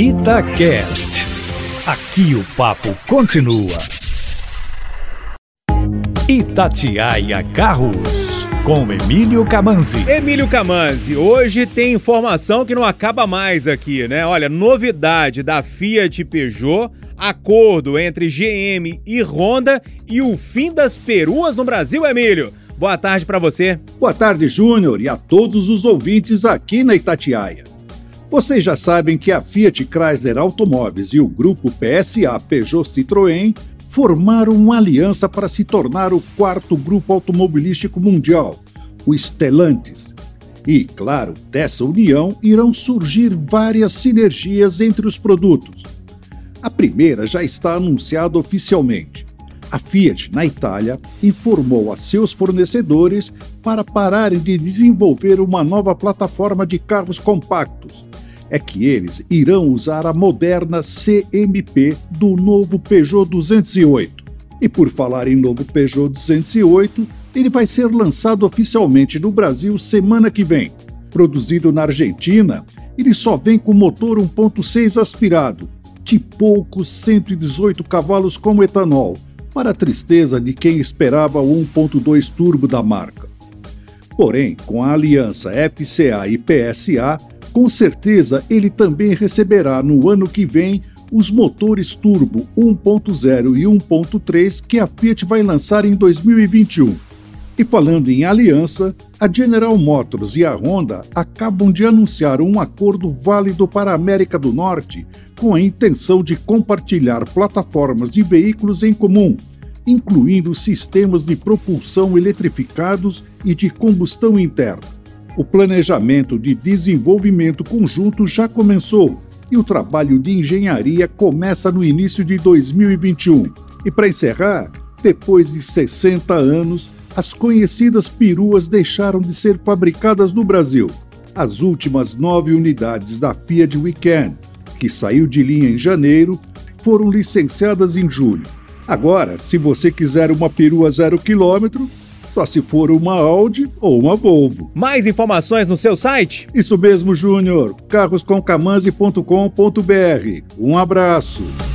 Itacast. Aqui o papo continua. Itatiaia Carros, com Emílio Camanzi. Emílio Camanzi, hoje tem informação que não acaba mais aqui, né? Olha, novidade da Fiat Peugeot, acordo entre GM e Honda e o fim das peruas no Brasil, Emílio. Boa tarde para você. Boa tarde, Júnior, e a todos os ouvintes aqui na Itatiaia. Vocês já sabem que a Fiat Chrysler Automóveis e o grupo PSA Peugeot Citroën formaram uma aliança para se tornar o quarto grupo automobilístico mundial, o Stellantis. E, claro, dessa união irão surgir várias sinergias entre os produtos. A primeira já está anunciada oficialmente. A Fiat, na Itália, informou a seus fornecedores para pararem de desenvolver uma nova plataforma de carros compactos é que eles irão usar a moderna CMP do novo Peugeot 208. E por falar em novo Peugeot 208, ele vai ser lançado oficialmente no Brasil semana que vem. Produzido na Argentina, ele só vem com motor 1.6 aspirado, de poucos 118 cavalos como etanol, para a tristeza de quem esperava o 1.2 turbo da marca. Porém, com a aliança FCA e PSA, com certeza ele também receberá no ano que vem os motores turbo 1.0 e 1.3 que a Fiat vai lançar em 2021. E falando em aliança, a General Motors e a Honda acabam de anunciar um acordo válido para a América do Norte com a intenção de compartilhar plataformas de veículos em comum, incluindo sistemas de propulsão eletrificados e de combustão interna. O planejamento de desenvolvimento conjunto já começou e o trabalho de engenharia começa no início de 2021. E para encerrar, depois de 60 anos, as conhecidas peruas deixaram de ser fabricadas no Brasil. As últimas nove unidades da Fiat Weekend, que saiu de linha em janeiro, foram licenciadas em julho. Agora, se você quiser uma perua zero quilômetro, só se for uma Audi ou uma Volvo. Mais informações no seu site? Isso mesmo, Júnior. carroscomcamanzi.com.br. Um abraço.